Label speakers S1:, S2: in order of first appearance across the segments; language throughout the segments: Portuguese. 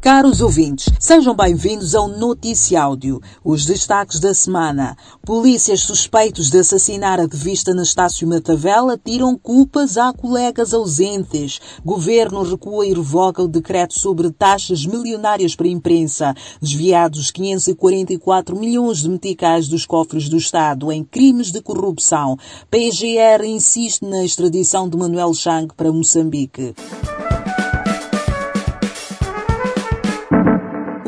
S1: Caros ouvintes, sejam bem-vindos ao Noticiáudio. Os destaques da semana. Polícias suspeitos de assassinar a devista Anastácio Matavela tiram culpas a colegas ausentes. Governo recua e revoga o decreto sobre taxas milionárias para a imprensa. Desviados 544 milhões de meticais dos cofres do Estado em crimes de corrupção. PGR insiste na extradição de Manuel Chang para Moçambique.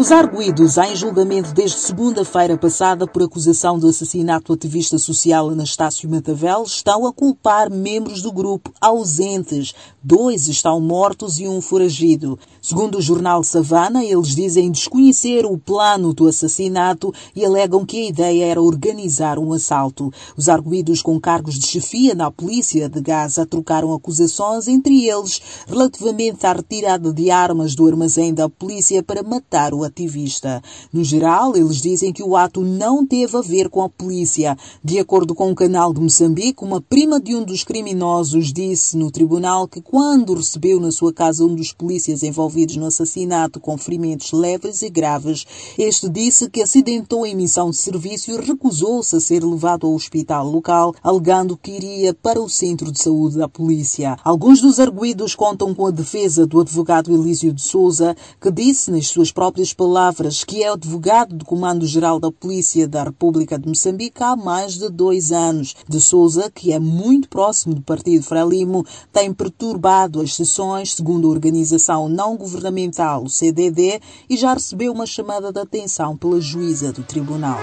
S1: Os arguídos em julgamento desde segunda-feira passada por acusação de assassinato ativista social Anastácio Matavel estão a culpar membros do grupo ausentes. Dois estão mortos e um foragido. Segundo o jornal Savana, eles dizem desconhecer o plano do assassinato e alegam que a ideia era organizar um assalto. Os arguídos com cargos de chefia na polícia de Gaza trocaram acusações entre eles relativamente à retirada de armas do armazém da polícia para matar o ativista. No geral, eles dizem que o ato não teve a ver com a polícia. De acordo com o canal de Moçambique, uma prima de um dos criminosos disse no tribunal que quando recebeu na sua casa um dos polícias envolvidos no assassinato com ferimentos leves e graves, este disse que acidentou em missão de serviço e recusou-se a ser levado ao hospital local, alegando que iria para o centro de saúde da polícia. Alguns dos arguídos contam com a defesa do advogado Elísio de Souza, que disse nas suas próprias palavras, que é advogado do Comando-Geral da Polícia da República de Moçambique há mais de dois anos. De Souza, que é muito próximo do Partido Frelimo, tem perturbado as sessões, segundo a organização não governamental, o CDD, e já recebeu uma chamada de atenção pela juíza do tribunal.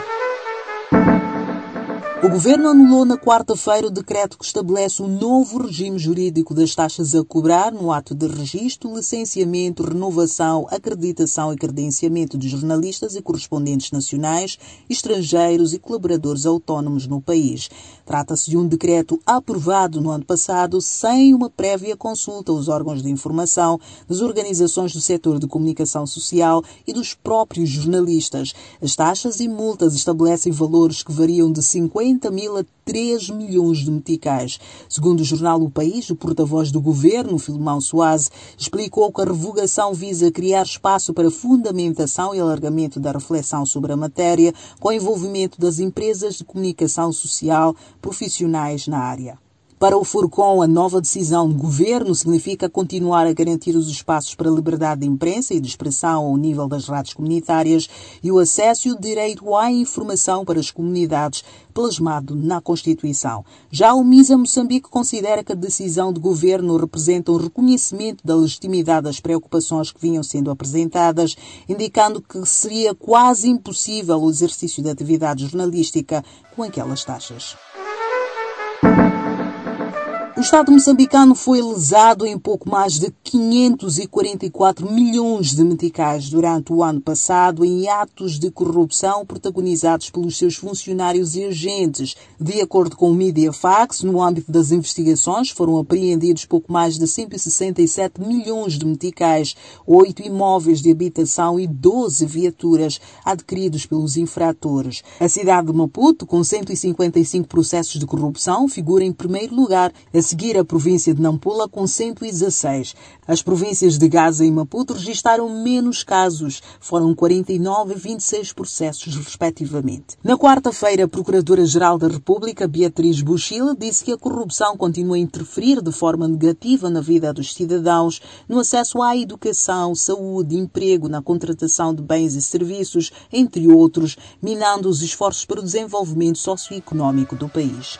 S1: O governo anulou na quarta-feira o decreto que estabelece o novo regime jurídico das taxas a cobrar no ato de registro, licenciamento, renovação, acreditação e credenciamento de jornalistas e correspondentes nacionais, estrangeiros e colaboradores autónomos no país. Trata-se de um decreto aprovado no ano passado sem uma prévia consulta aos órgãos de informação, das organizações do setor de comunicação social e dos próprios jornalistas. As taxas e multas estabelecem valores que variam de 50 40 mil a 3 milhões de meticais. Segundo o jornal O País, o porta-voz do governo, Filmão Soares, explicou que a revogação visa criar espaço para fundamentação e alargamento da reflexão sobre a matéria, com envolvimento das empresas de comunicação social profissionais na área. Para o Furcon, a nova decisão do governo significa continuar a garantir os espaços para a liberdade de imprensa e de expressão ao nível das rádios comunitárias e o acesso e o direito à informação para as comunidades, plasmado na Constituição. Já o MISA Moçambique considera que a decisão do governo representa um reconhecimento da legitimidade das preocupações que vinham sendo apresentadas, indicando que seria quase impossível o exercício da atividade jornalística com aquelas taxas. O Estado moçambicano foi lesado em pouco mais de 544 milhões de meticais durante o ano passado em atos de corrupção protagonizados pelos seus funcionários e agentes. De acordo com o Mediafax, no âmbito das investigações foram apreendidos pouco mais de 167 milhões de meticais, oito imóveis de habitação e 12 viaturas adquiridos pelos infratores. A cidade de Maputo, com 155 processos de corrupção, figura em primeiro lugar seguir a província de Nampula com 116. As províncias de Gaza e Maputo registaram menos casos, foram 49 e 26 processos, respectivamente. Na quarta-feira, a Procuradora-Geral da República, Beatriz Buchila, disse que a corrupção continua a interferir de forma negativa na vida dos cidadãos, no acesso à educação, saúde, emprego, na contratação de bens e serviços, entre outros, minando os esforços para o desenvolvimento socioeconómico do país.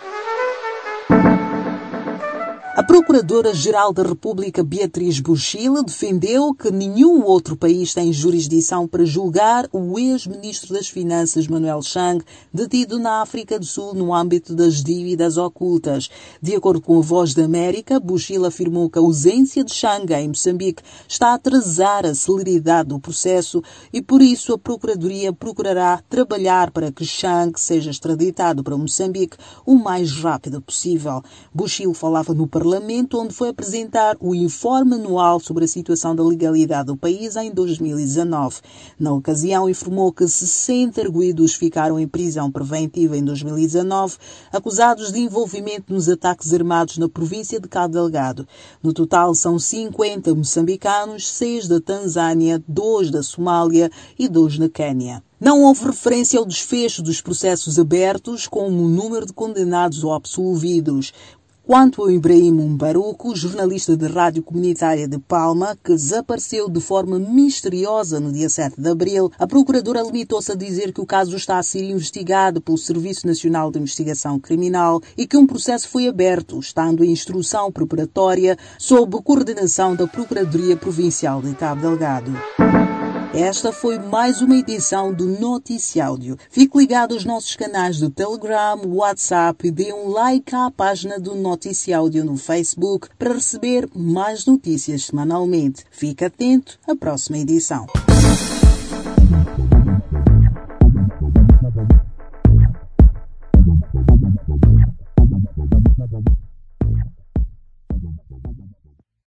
S1: Procuradora-Geral da República, Beatriz Buchila, defendeu que nenhum outro país tem jurisdição para julgar o ex-ministro das Finanças, Manuel Chang, detido na África do Sul no âmbito das dívidas ocultas. De acordo com a Voz da América, Buchila afirmou que a ausência de Chang em Moçambique está a atrasar a celeridade do processo e, por isso, a Procuradoria procurará trabalhar para que Chang seja extraditado para Moçambique o mais rápido possível. Buchila falava no Parlamento Parlamento, onde foi apresentar o informe anual sobre a situação da legalidade do país em 2019. Na ocasião, informou que 60 arguídos ficaram em prisão preventiva em 2019, acusados de envolvimento nos ataques armados na província de Cabo Delgado. No total, são 50 moçambicanos, 6 da Tanzânia, 2 da Somália e 2 na Quênia. Não houve referência ao desfecho dos processos abertos, como o número de condenados ou absolvidos. Quanto ao Ibrahim Mbaruco, jornalista de rádio comunitária de Palma, que desapareceu de forma misteriosa no dia 7 de abril, a procuradora limitou-se a dizer que o caso está a ser investigado pelo Serviço Nacional de Investigação Criminal e que um processo foi aberto, estando em instrução preparatória sob coordenação da Procuradoria Provincial de Cabo Delgado. Esta foi mais uma edição do Noticiáudio. Fique ligado aos nossos canais do Telegram, WhatsApp e dê um like à página do Noticiáudio no Facebook para receber mais notícias semanalmente. Fique atento à próxima edição.